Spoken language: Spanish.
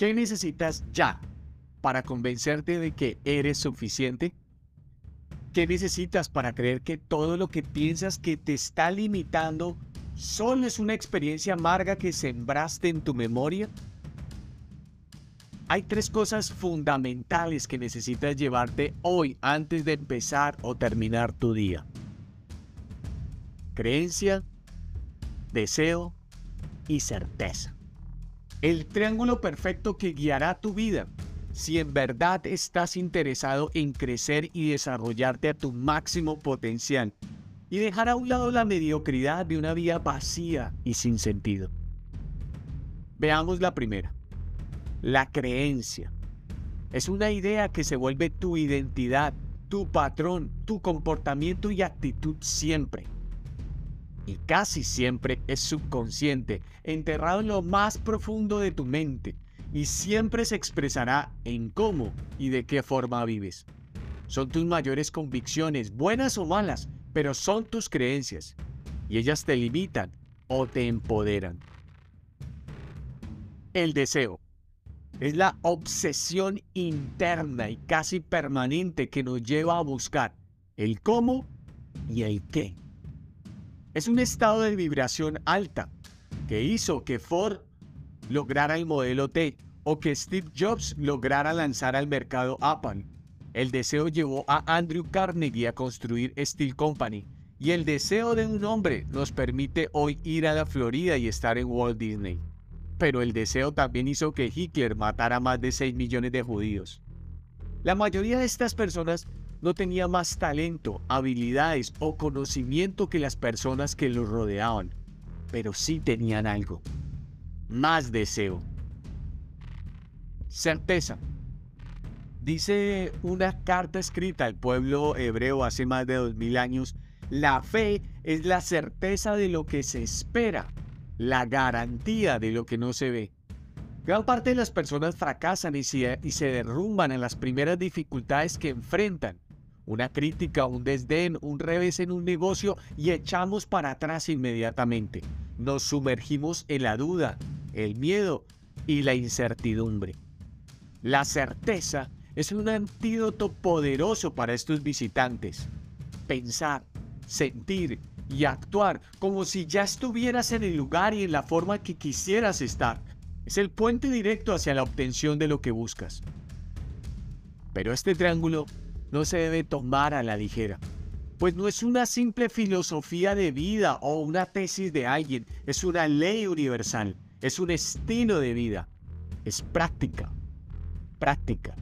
¿Qué necesitas ya para convencerte de que eres suficiente? ¿Qué necesitas para creer que todo lo que piensas que te está limitando solo es una experiencia amarga que sembraste en tu memoria? Hay tres cosas fundamentales que necesitas llevarte hoy antes de empezar o terminar tu día. Creencia, deseo y certeza. El triángulo perfecto que guiará tu vida si en verdad estás interesado en crecer y desarrollarte a tu máximo potencial y dejar a un lado la mediocridad de una vida vacía y sin sentido. Veamos la primera. La creencia. Es una idea que se vuelve tu identidad, tu patrón, tu comportamiento y actitud siempre. Casi siempre es subconsciente, enterrado en lo más profundo de tu mente, y siempre se expresará en cómo y de qué forma vives. Son tus mayores convicciones, buenas o malas, pero son tus creencias, y ellas te limitan o te empoderan. El deseo. Es la obsesión interna y casi permanente que nos lleva a buscar el cómo y el qué. Es un estado de vibración alta que hizo que Ford lograra el modelo T o que Steve Jobs lograra lanzar al mercado Apple. El deseo llevó a Andrew Carnegie a construir Steel Company y el deseo de un hombre nos permite hoy ir a la Florida y estar en Walt Disney pero el deseo también hizo que Hitler matara a más de 6 millones de judíos. La mayoría de estas personas no tenía más talento, habilidades o conocimiento que las personas que los rodeaban, pero sí tenían algo. Más deseo. Certeza. Dice una carta escrita al pueblo hebreo hace más de 2000 años, la fe es la certeza de lo que se espera la garantía de lo que no se ve. Gran parte de las personas fracasan y se derrumban en las primeras dificultades que enfrentan. Una crítica, un desdén, un revés en un negocio y echamos para atrás inmediatamente. Nos sumergimos en la duda, el miedo y la incertidumbre. La certeza es un antídoto poderoso para estos visitantes. Pensar, sentir y actuar como si ya estuvieras en el lugar y en la forma que quisieras estar. Es el puente directo hacia la obtención de lo que buscas. Pero este triángulo no se debe tomar a la ligera, pues no es una simple filosofía de vida o una tesis de alguien, es una ley universal, es un estilo de vida, es práctica, práctica